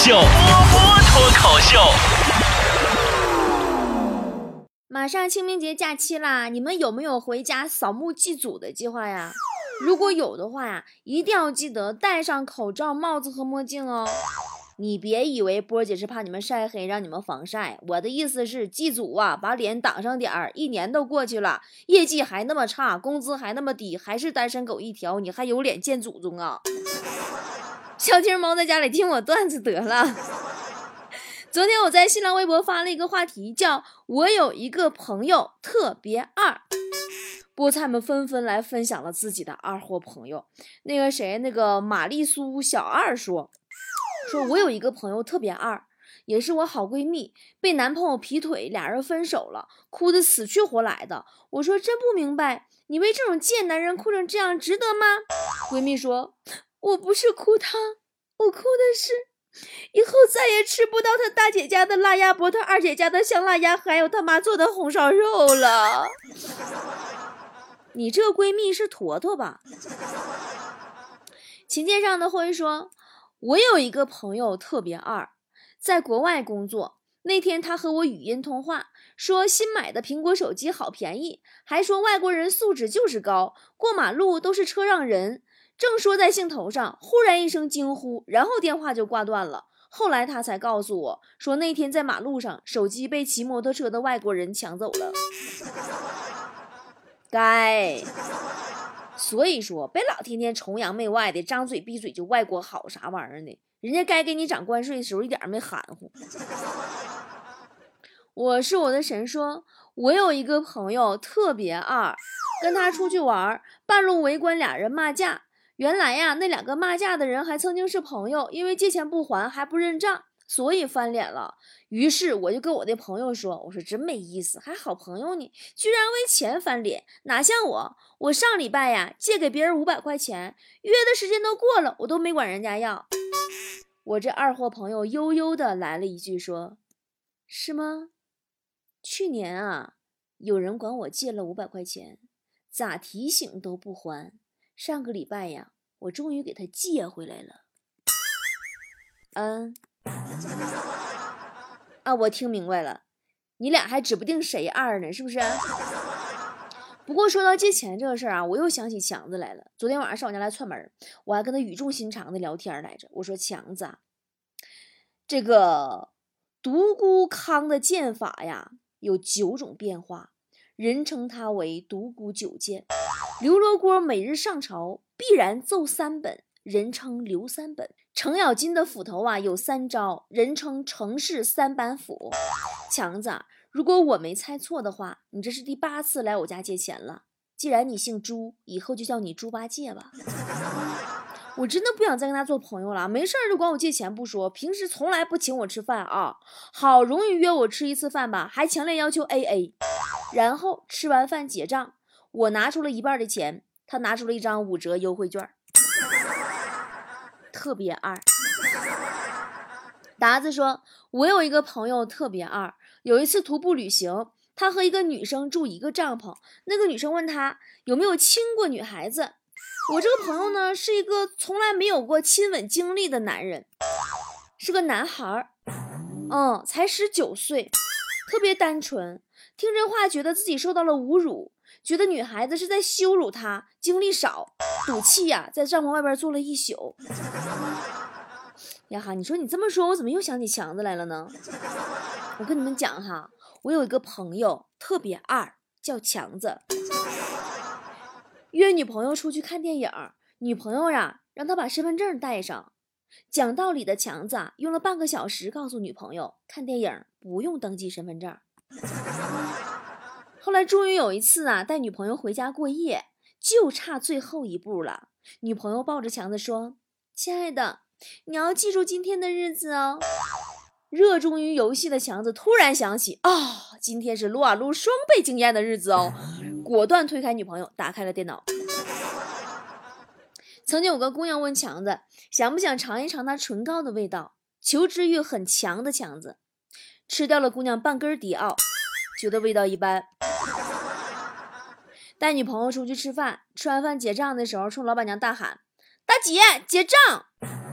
秀，波波脱口秀。马上清明节假期啦，你们有没有回家扫墓祭祖的计划呀？如果有的话呀，一定要记得戴上口罩、帽子和墨镜哦。你别以为波姐是怕你们晒黑，让你们防晒。我的意思是，祭祖啊，把脸挡上点儿。一年都过去了，业绩还那么差，工资还那么低，还是单身狗一条，你还有脸见祖宗啊？小金猫在家里听我段子得了。昨天我在新浪微博发了一个话题，叫我有一个朋友特别二。菠菜们纷纷来分享了自己的二货朋友。那个谁，那个玛丽苏小二说。说我有一个朋友特别二，也是我好闺蜜，被男朋友劈腿，俩人分手了，哭得死去活来的。我说真不明白，你为这种贱男人哭成这样，值得吗？闺蜜说，我不是哭他，我哭的是以后再也吃不到他大姐家的辣鸭脖，他二姐家的香辣鸭，还有他妈做的红烧肉了。你这闺蜜是坨坨吧？琴键上的灰说。我有一个朋友特别二，在国外工作。那天他和我语音通话，说新买的苹果手机好便宜，还说外国人素质就是高，过马路都是车让人。正说在兴头上，忽然一声惊呼，然后电话就挂断了。后来他才告诉我说，那天在马路上，手机被骑摩托车的外国人抢走了。该。所以说，别老天天崇洋媚外的，张嘴闭嘴就外国好啥玩意儿呢？人家该给你涨关税的时候，一点没含糊。我是我的神，说我有一个朋友特别二，跟他出去玩，半路围观俩人骂架。原来呀，那两个骂架的人还曾经是朋友，因为借钱不还还不认账。所以翻脸了，于是我就跟我的朋友说：“我说真没意思，还好朋友呢，居然为钱翻脸，哪像我？我上礼拜呀借给别人五百块钱，约的时间都过了，我都没管人家要。”我这二货朋友悠悠的来了一句说：“是吗？去年啊，有人管我借了五百块钱，咋提醒都不还。上个礼拜呀，我终于给他借回来了。”嗯。啊，我听明白了，你俩还指不定谁二呢，是不是？不过说到借钱这个事儿啊，我又想起强子来了。昨天晚上上我家来串门，我还跟他语重心长的聊天来着。我说强子，这个独孤康的剑法呀，有九种变化，人称他为独孤九剑。刘罗锅每日上朝必然奏三本。人称刘三本，程咬金的斧头啊有三招，人称程氏三板斧。强子，如果我没猜错的话，你这是第八次来我家借钱了。既然你姓朱，以后就叫你猪八戒吧。我真的不想再跟他做朋友了，没事就管我借钱不说，平时从来不请我吃饭啊。好容易约我吃一次饭吧，还强烈要求 A A，然后吃完饭结账，我拿出了一半的钱，他拿出了一张五折优惠券。特别二，达子说：“我有一个朋友特别二。有一次徒步旅行，他和一个女生住一个帐篷。那个女生问他有没有亲过女孩子。我这个朋友呢，是一个从来没有过亲吻经历的男人，是个男孩儿，嗯，才十九岁，特别单纯。听这话，觉得自己受到了侮辱。”觉得女孩子是在羞辱他，经历少，赌气呀，在帐篷外边坐了一宿。呀哈，你说你这么说，我怎么又想起强子来了呢？我跟你们讲哈，我有一个朋友特别二，叫强子。约女朋友出去看电影，女朋友呀让他把身份证带上。讲道理的强子啊用了半个小时告诉女朋友，看电影不用登记身份证。后来终于有一次啊，带女朋友回家过夜，就差最后一步了。女朋友抱着强子说：“亲爱的，你要记住今天的日子哦。”热衷于游戏的强子突然想起啊，今天是撸啊撸双倍经验的日子哦，果断推开女朋友，打开了电脑。曾经有个姑娘问强子，想不想尝一尝她唇膏的味道？求知欲很强的强子吃掉了姑娘半根迪奥。觉得味道一般，带女朋友出去吃饭，吃完饭结账的时候，冲老板娘大喊：“大姐结账。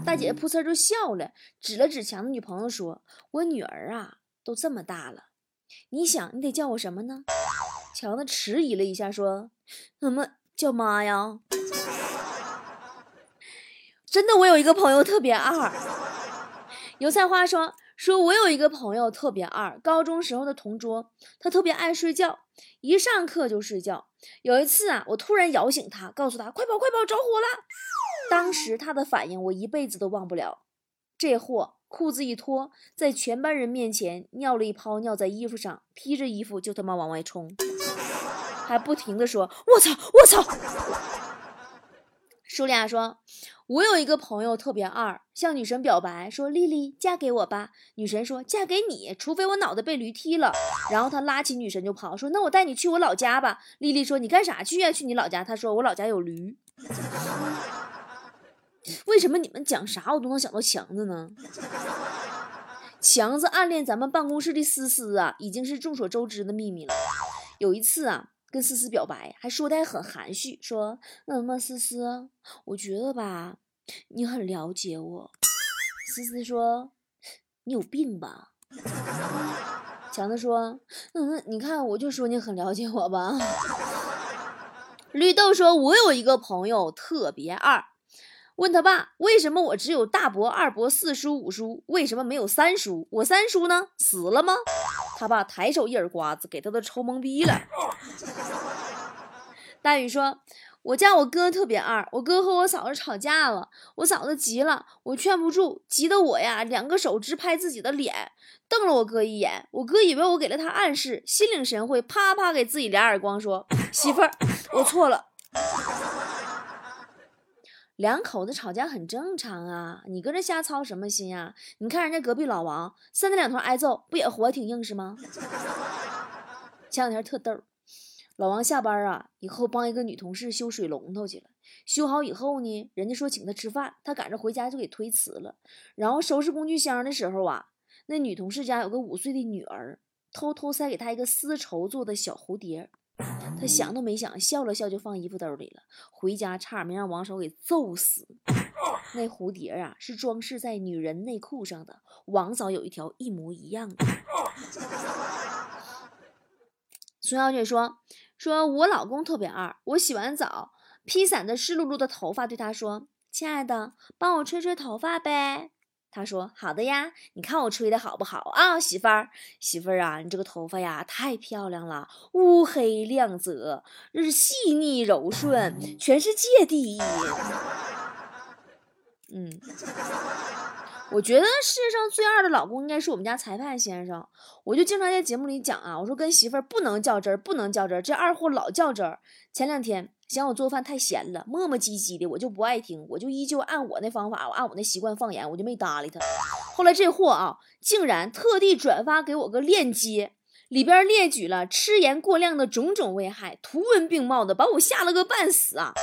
大姐噗呲就笑了，指了指强的女朋友说：“我女儿啊，都这么大了，你想你得叫我什么呢？”强子迟疑了一下说：“怎么叫妈呀？” 真的，我有一个朋友特别二。油菜花说：“说我有一个朋友特别二，高中时候的同桌，他特别爱睡觉，一上课就睡觉。有一次啊，我突然摇醒他，告诉他：快跑快跑，着火了！”当时他的反应，我一辈子都忘不了。这货裤子一脱，在全班人面前尿了一泡，尿在衣服上，披着衣服就他妈往外冲，还不停的说：“我操，我操！”舒丽亚说：“我有一个朋友特别二，向女神表白说：‘丽丽，嫁给我吧。’女神说：‘嫁给你，除非我脑袋被驴踢了。’然后他拉起女神就跑，说：‘那我带你去我老家吧。’丽丽说：‘你干啥去呀？去你老家？’他说：‘我老家有驴。’为什么你们讲啥我都能想到强子呢？强子暗恋咱们办公室的思思啊，已经是众所周知的秘密了。有一次啊，跟思思表白，还说的很含蓄，说：“那么思思，我觉得吧，你很了解我。”思思说：“你有病吧？”强子说：“嗯，你看，我就说你很了解我吧。”绿豆说：“我有一个朋友特别二。”问他爸为什么我只有大伯、二伯、四叔、五叔，为什么没有三叔？我三叔呢？死了吗？他爸抬手一耳刮子，给他都抽懵逼了。大宇说：“我家我哥特别二，我哥和我嫂子吵架了，我嫂子急了，我劝不住，急得我呀，两个手直拍自己的脸，瞪了我哥一眼。我哥以为我给了他暗示，心领神会，啪啪给自己俩耳光，说：媳妇儿，我错了。”两口子吵架很正常啊，你搁这瞎操什么心呀？你看人家隔壁老王，三天两头挨揍，不也活挺硬实吗？前两天特逗，老王下班啊以后帮一个女同事修水龙头去了，修好以后呢，人家说请他吃饭，他赶着回家就给推辞了。然后收拾工具箱的时候啊，那女同事家有个五岁的女儿，偷偷塞给她一个丝绸做的小蝴蝶。他想都没想，笑了笑就放衣服兜里了。回家差点没让王嫂给揍死。那蝴蝶啊，是装饰在女人内裤上的。王嫂有一条一模一样的。孙小姐说：“说我老公特别二，我洗完澡披散着湿漉漉的头发，对他说：‘亲爱的，帮我吹吹头发呗。’”他说：“好的呀，你看我吹的好不好啊，媳妇儿，媳妇儿啊，你这个头发呀太漂亮了，乌黑亮泽，是细腻柔顺，全世界第一。嗯，我觉得世界上最二的老公应该是我们家裁判先生。我就经常在节目里讲啊，我说跟媳妇儿不能较真儿，不能较真儿，这二货老较真儿。前两天。”嫌我做饭太咸了，磨磨唧唧的，我就不爱听，我就依旧按我那方法，我按我那习惯放盐，我就没搭理他。后来这货啊，竟然特地转发给我个链接，里边列举了吃盐过量的种种危害，图文并茂的，把我吓了个半死啊！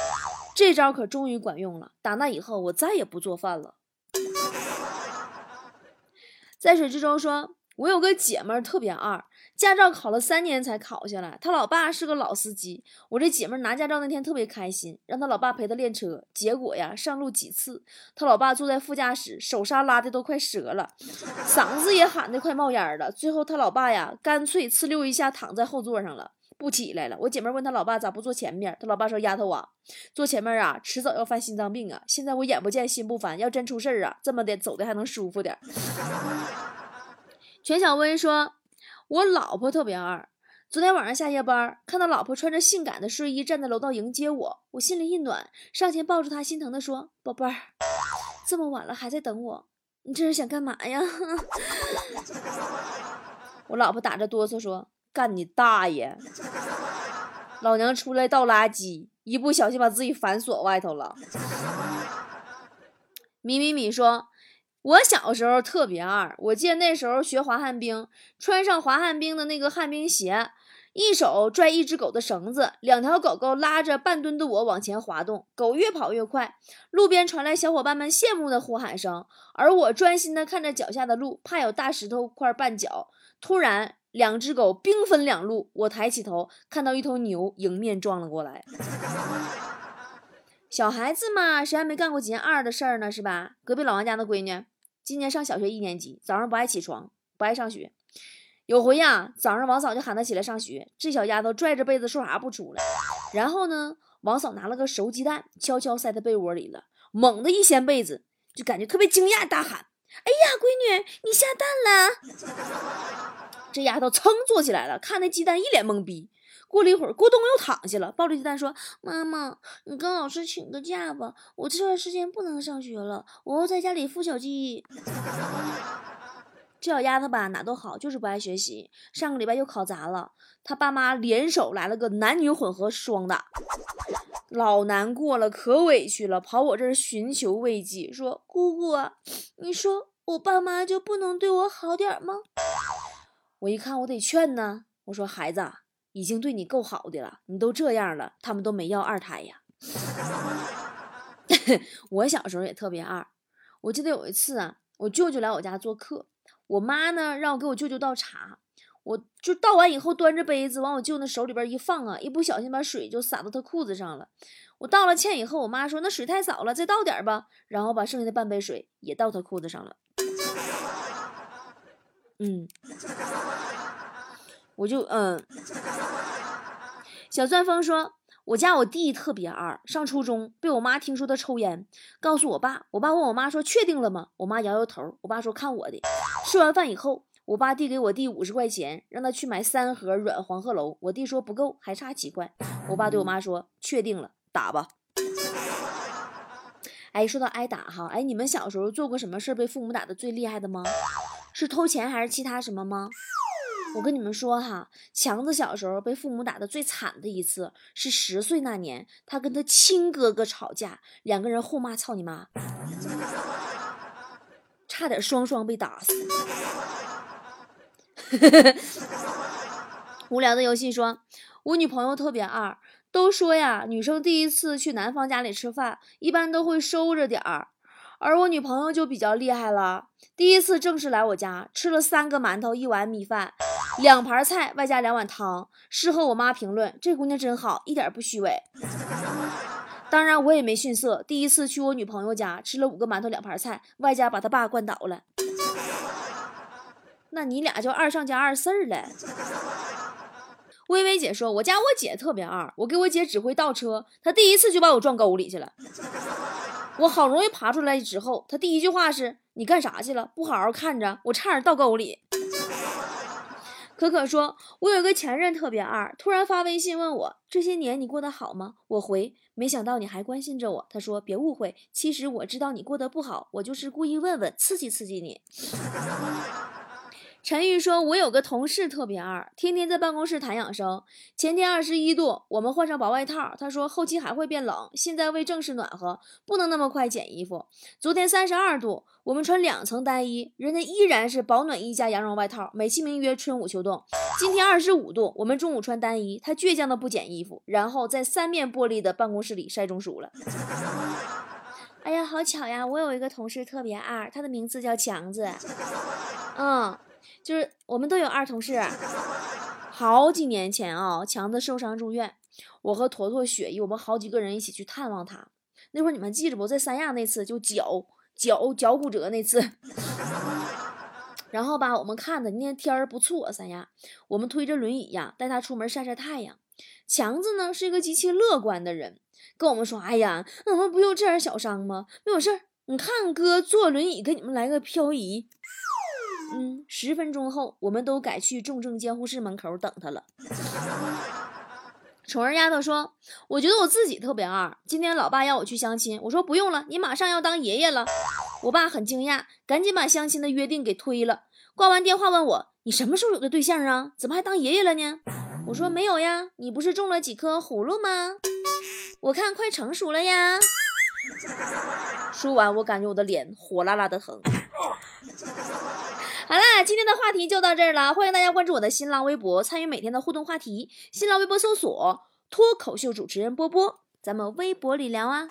这招可终于管用了，打那以后我再也不做饭了。在水之中说。我有个姐们儿特别二，驾照考了三年才考下来。她老爸是个老司机。我这姐们儿拿驾照那天特别开心，让她老爸陪她练车。结果呀，上路几次，她老爸坐在副驾驶，手刹拉的都快折了，嗓子也喊的快冒烟了。最后她老爸呀，干脆呲溜一下躺在后座上了，不起来了。我姐妹问他老爸咋不坐前面，他老爸说：“丫头啊，坐前面啊，迟早要犯心脏病啊。现在我眼不见心不烦，要真出事儿啊，这么的走的还能舒服点。”全小薇说：“我老婆特别二。昨天晚上下夜班，看到老婆穿着性感的睡衣站在楼道迎接我，我心里一暖，上前抱住她，心疼地说：‘宝贝儿，这么晚了还在等我，你这是想干嘛呀？’ 我老婆打着哆嗦说：‘干你大爷！老娘出来倒垃圾，一不小心把自己反锁外头了。’米米米说。”我小时候特别二，我记得那时候学滑旱冰，穿上滑旱冰的那个旱冰鞋，一手拽一只狗的绳子，两条狗狗拉着半吨的我往前滑动，狗越跑越快，路边传来小伙伴们羡慕的呼喊声，而我专心的看着脚下的路，怕有大石头块绊脚。突然，两只狗兵分两路，我抬起头看到一头牛迎面撞了过来。小孩子嘛，谁还没干过几件二的事儿呢？是吧？隔壁老王家的闺女，今年上小学一年级，早上不爱起床，不爱上学。有回呀，早上王嫂就喊她起来上学，这小丫头拽着被子说啥不出来。然后呢，王嫂拿了个熟鸡蛋，悄悄塞在被窝里了，猛地一掀被子，就感觉特别惊讶，大喊：“哎呀，闺女，你下蛋了！”这丫头噌坐起来了，看那鸡蛋一脸懵逼。过了一会儿，咕咚又躺下了，抱着鸡蛋说：“妈妈，你跟老师请个假吧，我这段时间不能上学了，我要在家里孵小鸡。” 这小丫头吧，哪都好，就是不爱学习。上个礼拜又考砸了，她爸妈联手来了个男女混合双打，老难过了，可委屈了，跑我这儿寻求慰藉，说：“姑姑，你说我爸妈就不能对我好点吗？”我一看，我得劝呢，我说：“孩子。”已经对你够好的了，你都这样了，他们都没要二胎呀。我小时候也特别二，我记得有一次啊，我舅舅来我家做客，我妈呢让我给我舅舅倒茶，我就倒完以后端着杯子往我舅那手里边一放啊，一不小心把水就洒到他裤子上了。我道了歉以后，我妈说那水太少了，再倒点吧，然后把剩下的半杯水也倒他裤子上了。嗯。我就嗯，小钻风说，我家我弟特别二，上初中被我妈听说他抽烟，告诉我爸，我爸问我妈说确定了吗？我妈摇摇头，我爸说看我的。吃完饭以后，我爸递给我弟五十块钱，让他去买三盒软黄鹤楼，我弟说不够，还差几块。我爸对我妈说确定了，打吧。哎，说到挨打哈，哎，你们小时候做过什么事被父母打的最厉害的吗？是偷钱还是其他什么吗？我跟你们说哈，强子小时候被父母打的最惨的一次是十岁那年，他跟他亲哥哥吵架，两个人互骂“操你妈”，差点双双被打死。无聊的游戏说，我女朋友特别二，都说呀，女生第一次去男方家里吃饭，一般都会收着点儿。而我女朋友就比较厉害了，第一次正式来我家，吃了三个馒头，一碗米饭，两盘菜，外加两碗汤。事后我妈评论：“这姑娘真好，一点不虚伪。”当然我也没逊色，第一次去我女朋友家，吃了五个馒头，两盘菜，外加把她爸灌倒了。那你俩就二上加二四儿了。微微姐说：“我家我姐特别二，我给我姐指挥倒车，她第一次就把我撞沟里去了。”我好容易爬出来之后，她第一句话是：“你干啥去了？不好好看着，我差点倒沟里。”可可说：“我有个前任特别二，突然发微信问我这些年你过得好吗？”我回：“没想到你还关心着我。”他说：“别误会，其实我知道你过得不好，我就是故意问问，刺激刺激你。” 陈玉说：“我有个同事特别二，天天在办公室谈养生。前天二十一度，我们换上薄外套。他说后期还会变冷，现在为正式暖和，不能那么快减衣服。昨天三十二度，我们穿两层单衣，人家依然是保暖衣加羊绒外套，美其名曰春捂秋冻。今天二十五度，我们中午穿单衣，他倔强的不减衣服，然后在三面玻璃的办公室里晒中暑了。哎呀，好巧呀！我有一个同事特别二，他的名字叫强子。嗯。”就是我们都有二同事，好几年前啊，强子受伤住院，我和坨坨、雪姨，我们好几个人一起去探望他。那会儿你们记着不？在三亚那次就脚脚脚骨折那次，然后吧，我们看的那天天儿不错，三亚，我们推着轮椅呀，带他出门晒晒太阳。强子呢是一个极其乐观的人，跟我们说：“哎呀，我们不就这点小伤吗？没有事儿，你看哥坐轮椅给你们来个漂移。”嗯，十分钟后，我们都改去重症监护室门口等他了。宠儿丫头说：“我觉得我自己特别二。今天老爸要我去相亲，我说不用了，你马上要当爷爷了。”我爸很惊讶，赶紧把相亲的约定给推了。挂完电话问我：“你什么时候有的对象啊？怎么还当爷爷了呢？”我说：“没有呀，你不是种了几颗葫芦吗？我看快成熟了呀。”说完，我感觉我的脸火辣辣的疼。好啦，今天的话题就到这儿了。欢迎大家关注我的新浪微博，参与每天的互动话题。新浪微博搜索“脱口秀主持人波波”，咱们微博里聊啊。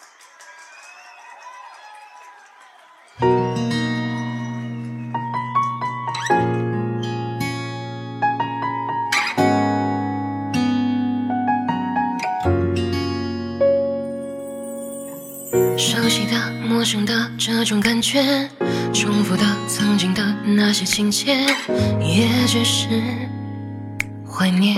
熟悉的，陌生的这种感觉，重复的曾经的那些情节，也只是怀念。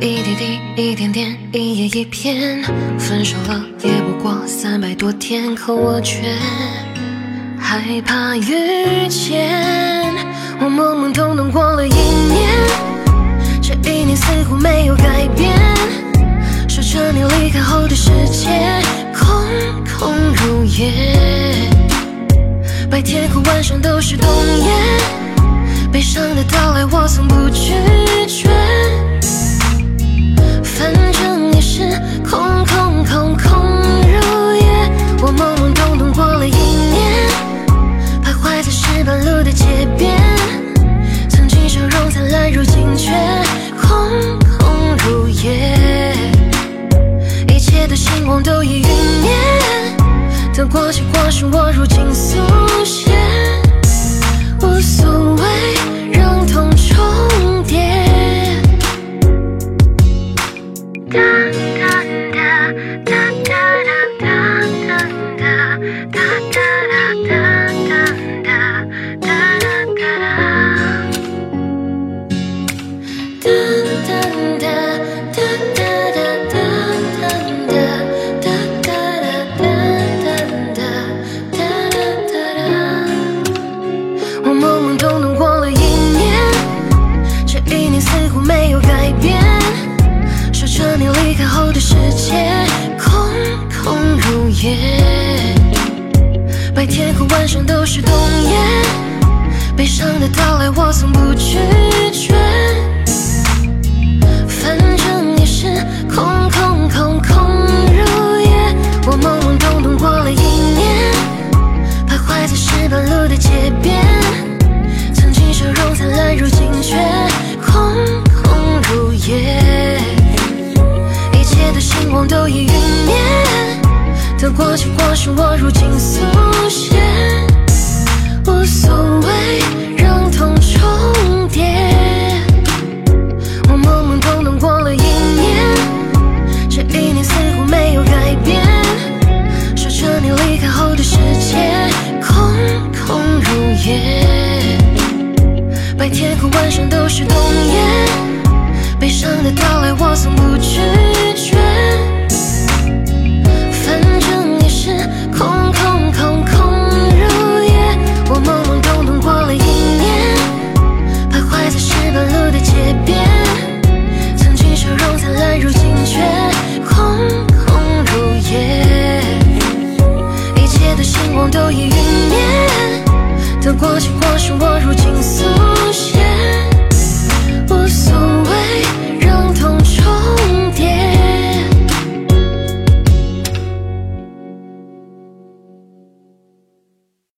一滴滴，一点点，一页一篇，分手了也不过三百多天，可我却害怕遇见。我懵懵懂懂过了一年，这一年似乎没有改变。如也，白天和晚上都是冬夜，悲伤的到来我从不拒过且过是我如今素写，无天空晚上都是冬夜，悲伤的到来我从不拒绝。